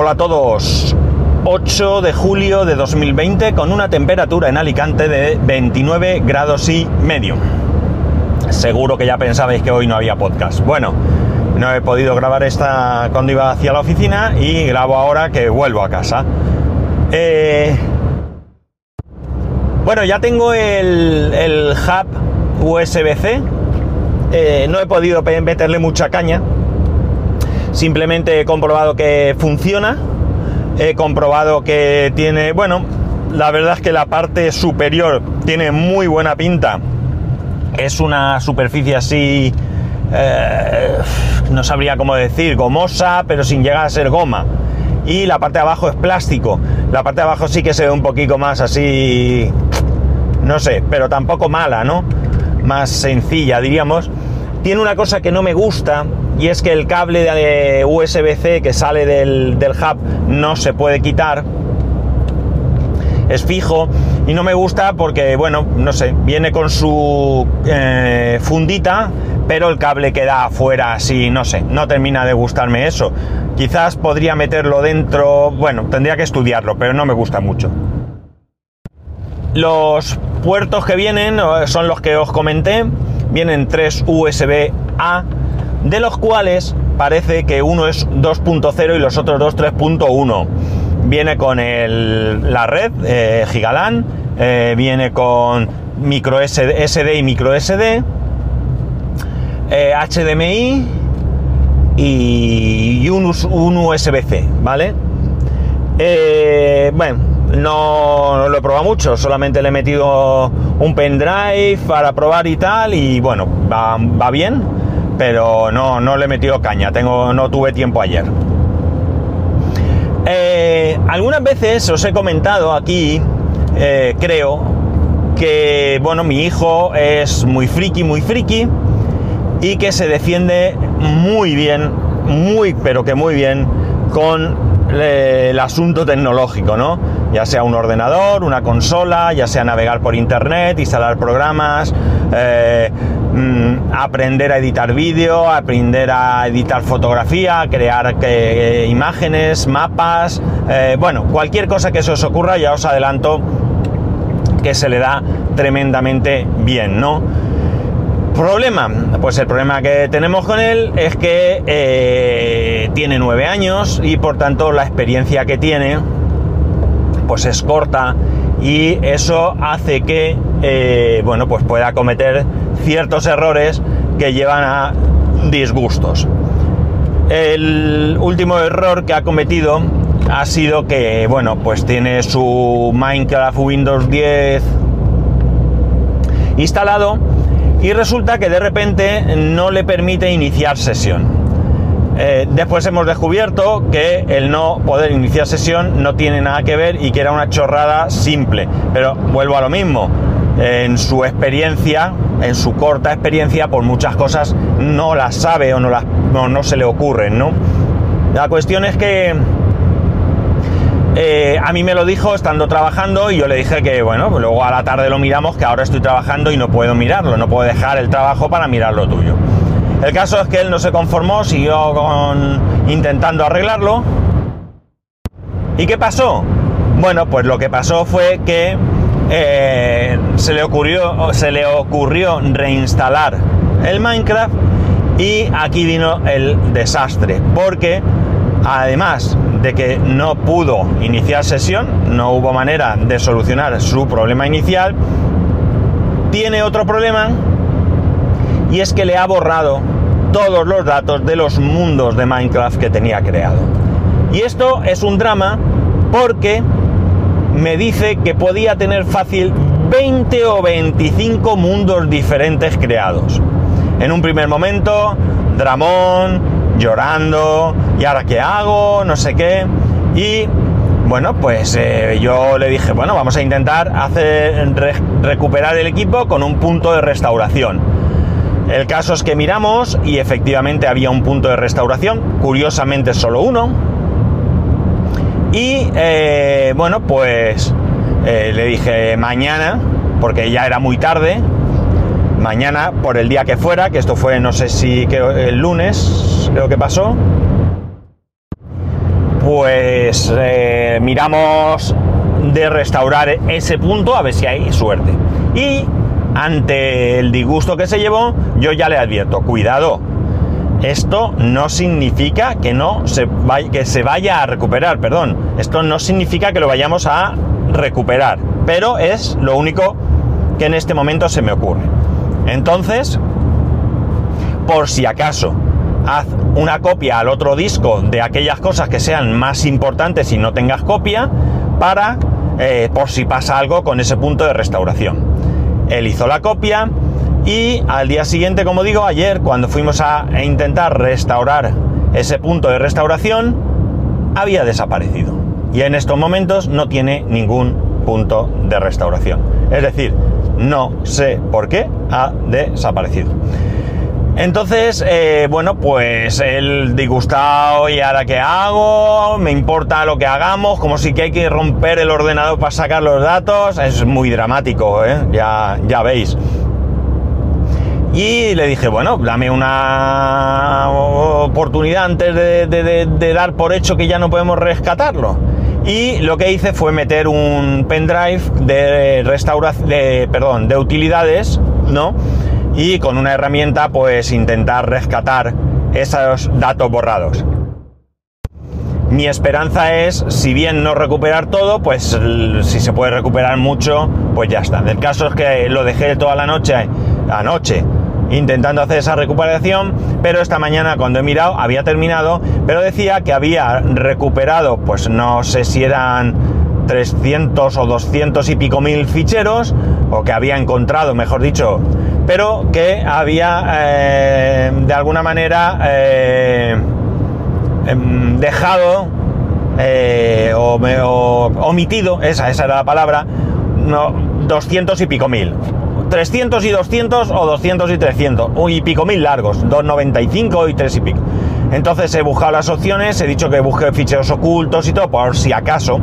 Hola a todos. 8 de julio de 2020 con una temperatura en Alicante de 29 grados y medio. Seguro que ya pensabais que hoy no había podcast. Bueno, no he podido grabar esta cuando iba hacia la oficina y grabo ahora que vuelvo a casa. Eh, bueno, ya tengo el, hub USB-C. Eh, no he podido meterle mucha caña. Simplemente he comprobado que funciona. He comprobado que tiene, bueno, la verdad es que la parte superior tiene muy buena pinta. Es una superficie así, eh, no sabría cómo decir, gomosa, pero sin llegar a ser goma. Y la parte de abajo es plástico. La parte de abajo sí que se ve un poquito más así, no sé, pero tampoco mala, ¿no? Más sencilla, diríamos. Tiene una cosa que no me gusta y es que el cable de USB-C que sale del, hub no se puede quitar. Es fijo y no me gusta porque, bueno, no sé, viene con su eh, fundita, pero el cable queda afuera así, no sé, no termina de gustarme eso. Quizás podría meterlo dentro, bueno, tendría que estudiarlo, pero no me gusta mucho. Los puertos que vienen son los que os comenté, vienen tres USB-A, de los cuales parece que uno es 2.0 y los otros dos 3.1. Viene con la red eh, Gigalan, eh, viene con micro SD, y micro SD, HDMI y un, un USB-C, ¿vale? bueno, no, lo he probado mucho, solamente le he metido un pendrive para probar y tal, y bueno, va, bien, pero no, no le he metido caña, tengo, no tuve tiempo ayer. Eh, algunas veces os he comentado aquí, eh, creo, que bueno, mi hijo es muy friki, muy friki, y que se defiende muy bien, muy, pero que muy bien, con el asunto tecnológico, ¿no? Ya sea un ordenador, una consola, ya sea navegar por internet, instalar programas, eh, mm, aprender a editar vídeo, aprender a editar fotografía, crear eh, imágenes, mapas, eh, bueno, cualquier cosa que se os ocurra, ya os adelanto que se le da tremendamente bien, ¿no? ¿Problema? Pues el problema que tenemos con él es que tiene nueve años y por tanto la experiencia que tiene pues es corta y eso hace que eh, bueno pues pueda cometer ciertos errores que llevan a disgustos. El último error que ha cometido ha sido que bueno pues tiene su Minecraft Windows 10 instalado y resulta que de repente no le permite iniciar sesión. Eh, después hemos descubierto que el no poder iniciar sesión no tiene nada que ver y que era una chorrada simple. Pero vuelvo a lo mismo. En su experiencia, en su corta experiencia, por muchas cosas no las sabe o no, se le ocurren. La cuestión es que eh, a mí me lo dijo estando trabajando y yo le dije que, bueno, pues luego a la tarde lo miramos, que ahora estoy trabajando y no puedo mirarlo, no puedo dejar el trabajo para mirar lo tuyo. El caso es que él no se conformó, siguió intentando arreglarlo. ¿Y qué pasó? Bueno, pues lo que pasó fue que eh, se, le ocurrió, se le ocurrió reinstalar el Minecraft y aquí vino el desastre, porque además de que no pudo iniciar sesión, no hubo manera de solucionar su problema inicial, tiene otro problema y es que le ha borrado todos los datos de los mundos de Minecraft que tenía creado. Y esto es un drama porque me dice que podía tener fácil 20 o 25 mundos diferentes creados. En un primer momento, Dramón, llorando, ¿y ahora qué hago? No sé qué. Y bueno, pues eh, yo le dije, bueno, vamos a intentar hacer, recuperar el equipo con un punto de restauración. El caso es que miramos y efectivamente había un punto de restauración, curiosamente solo uno. Y eh, bueno, pues eh, le dije mañana, porque ya era muy tarde, mañana por el día que fuera, que esto fue no sé si el lunes, creo que pasó, pues pues eh, miramos de restaurar ese punto a ver si hay suerte. Y ante el disgusto que se llevó, yo ya le advierto, cuidado, esto no significa que no se vaya, que se vaya a recuperar, perdón. Esto no significa que lo vayamos a recuperar, pero es lo único que en este momento se me ocurre. Entonces, por si acaso, haz una copia al otro disco de aquellas cosas que sean más importantes y no tengas copia para eh, por si pasa algo con ese punto de restauración. Él hizo la copia, y al día siguiente, como digo, ayer, cuando fuimos a intentar restaurar ese punto de restauración, había desaparecido. Y en estos momentos no tiene ningún punto de restauración. Es decir, no sé por qué ha desaparecido. Entonces, eh, bueno, pues el disgustado, ¿y ahora qué hago? Me importa lo que hagamos, como si que hay que romper el ordenador para sacar los datos. Es muy dramático, ¿eh? ya, ya veis. Y le dije, bueno, dame una oportunidad antes de, dar por hecho que ya no podemos rescatarlo. Y lo que hice fue meter un pendrive de restauración, de, perdón, de utilidades, ¿no? Y con una herramienta, pues intentar rescatar esos datos borrados. Mi esperanza es, si bien no recuperar todo, pues si se puede recuperar mucho, pues ya está. El caso es que lo dejé toda la noche, anoche, intentando hacer esa recuperación, pero esta mañana cuando he mirado había terminado, pero decía que había recuperado, pues no sé si eran 300 o 200 y pico mil ficheros, o que había encontrado, mejor dicho, pero que había eh, de alguna manera eh, em, dejado eh, o, o, omitido, esa, esa era la palabra, no, 200 y pico mil. 300 y 200 o 200 y 300 y pico mil largos, 295 y 3 y pico. Entonces he buscado las opciones, he dicho que busque ficheros ocultos y todo por si acaso.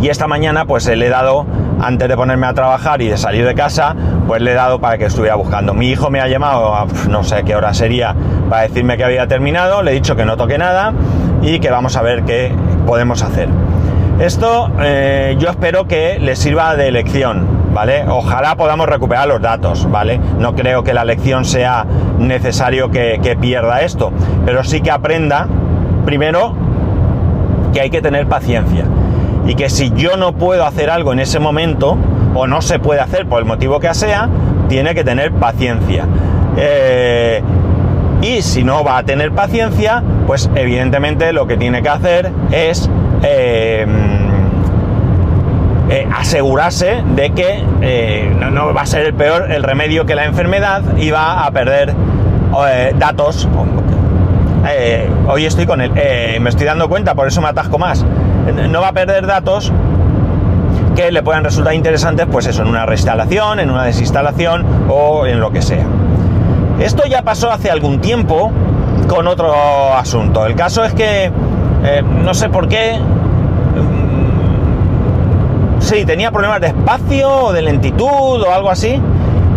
Y esta mañana pues le he dado, antes de ponerme a trabajar y de salir de casa, pues le he dado para que estuviera buscando. Mi hijo me ha llamado, a, no sé qué hora sería, para decirme que había terminado, le he dicho que no toque nada y que vamos a ver qué podemos hacer. Esto eh, yo espero que le sirva de lección, ¿vale? Ojalá podamos recuperar los datos, ¿vale? No creo que la lección sea necesario que, pierda esto, pero sí que aprenda, primero, que hay que tener paciencia y que si yo no puedo hacer algo en ese momento, o no se puede hacer por el motivo que sea, tiene que tener paciencia. Eh, y si no va a tener paciencia, pues evidentemente lo que tiene que hacer es eh, eh, asegurarse de que eh, no, va a ser el peor el remedio que la enfermedad y va a perder datos. hoy estoy con él, me estoy dando cuenta, por eso me atasco más. No va a perder datos que le puedan resultar interesantes, pues eso, en una reinstalación, en una desinstalación o en lo que sea. Esto ya pasó hace algún tiempo con otro asunto. El caso es que no sé por qué sí, tenía problemas de espacio o de lentitud o algo así.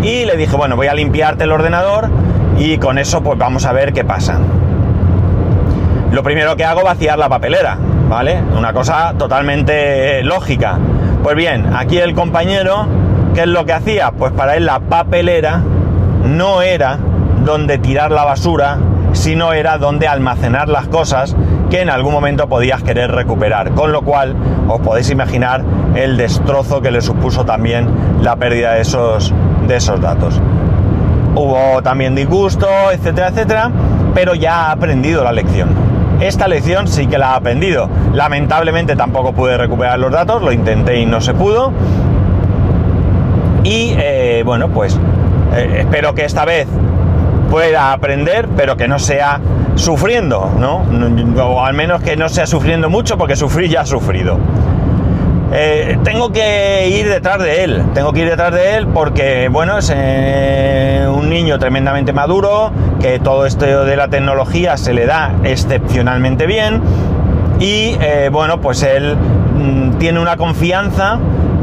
Y le dije, bueno, voy a limpiarte el ordenador y con eso pues vamos a ver qué pasa. Lo primero que hago vaciar la papelera, ¿vale? Una cosa totalmente lógica. Pues bien, aquí el compañero, ¿qué es lo que hacía? Pues para él la papelera no era donde tirar la basura, sino era donde almacenar las cosas que en algún momento podías querer recuperar. Con lo cual os podéis imaginar el destrozo que le supuso también la pérdida de esos, de esos datos. Hubo también disgusto, etcétera, etcétera, pero ya ha aprendido la lección. Esta lección sí que la ha aprendido. Lamentablemente tampoco pude recuperar los datos, lo intenté y no se pudo. Y eh, bueno, pues eh, espero que esta vez pueda aprender, pero que no sea sufriendo, ¿no? O al menos que no sea sufriendo mucho, porque sufrir ya ha sufrido. Eh, tengo que ir detrás de él, tengo que ir detrás de él porque, bueno, es eh, un niño tremendamente maduro, que todo esto de la tecnología se le da excepcionalmente bien y, eh, bueno, pues él mm, tiene una confianza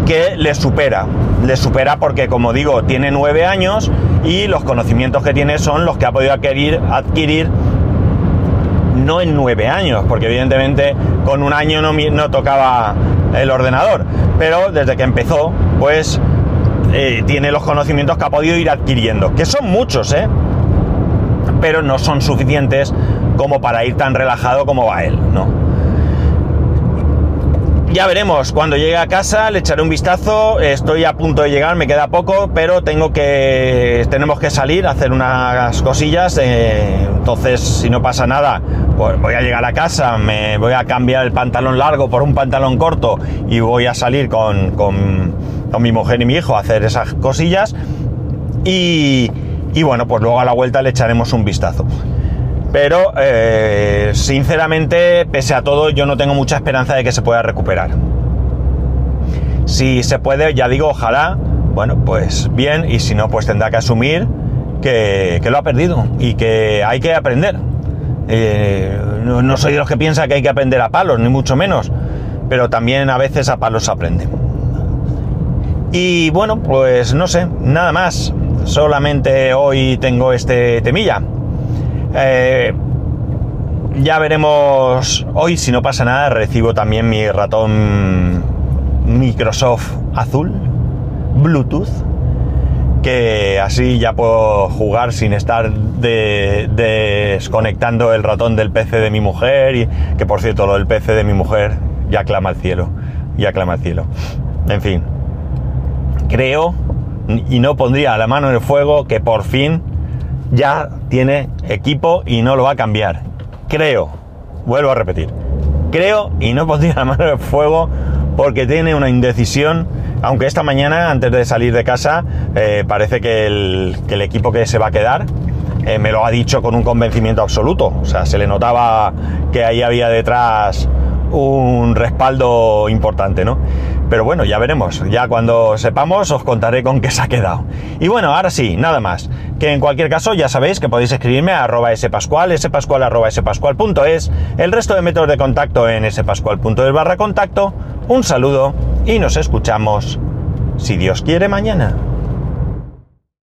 que le supera, le supera porque, como digo, tiene nueve años y los conocimientos que tiene son los que ha podido adquirir, adquirir no en nueve años, porque evidentemente con un año no, no tocaba el ordenador, pero desde que empezó, pues eh, tiene los conocimientos que ha podido ir adquiriendo, que son muchos, ¿eh? Pero no son suficientes como para ir tan relajado como va él, ¿no? Ya veremos, cuando llegue a casa le echaré un vistazo, estoy a punto de llegar, me queda poco, pero tengo que, tenemos que salir a hacer unas cosillas, eh, entonces si no pasa nada, pues voy a llegar a casa, me voy a cambiar el pantalón largo por un pantalón corto y voy a salir con, con, mi mujer y mi hijo a hacer esas cosillas y, y bueno, pues luego a la vuelta le echaremos un vistazo. Pero, eh, sinceramente, pese a todo, yo no tengo mucha esperanza de que se pueda recuperar. Si se puede, ya digo, ojalá, bueno, pues bien, y si no, pues tendrá que asumir que, lo ha perdido y que hay que aprender. Eh, no, soy de los que piensa que hay que aprender a palos, ni mucho menos, pero también a veces a palos se aprende. Y bueno, pues no sé, nada más. Solamente hoy tengo este temilla. Eh, ya veremos hoy, si no pasa nada, recibo también mi ratón Microsoft azul, Bluetooth, que así ya puedo jugar sin estar desconectando el ratón del PC de mi mujer, y que por cierto lo del PC de mi mujer ya clama al cielo, ya clama al cielo. En fin, creo, y no pondría la mano en el fuego, que por fin ya tiene equipo y no lo va a cambiar. Creo, vuelvo a repetir, creo y no pondría la mano en el fuego porque tiene una indecisión, aunque esta mañana antes de salir de casa eh, parece que el, equipo que se va a quedar eh, me lo ha dicho con un convencimiento absoluto, o sea, se le notaba que ahí había detrás un respaldo importante, ¿no? Pero bueno, ya veremos. Ya cuando sepamos os contaré con qué se ha quedado. Y bueno, ahora sí, nada más. Que en cualquier caso ya sabéis que podéis escribirme a arroba spascual, spascual arroba spascual.es, el resto de métodos de contacto en spascual.es barra contacto. Un saludo y nos escuchamos, si Dios quiere, mañana.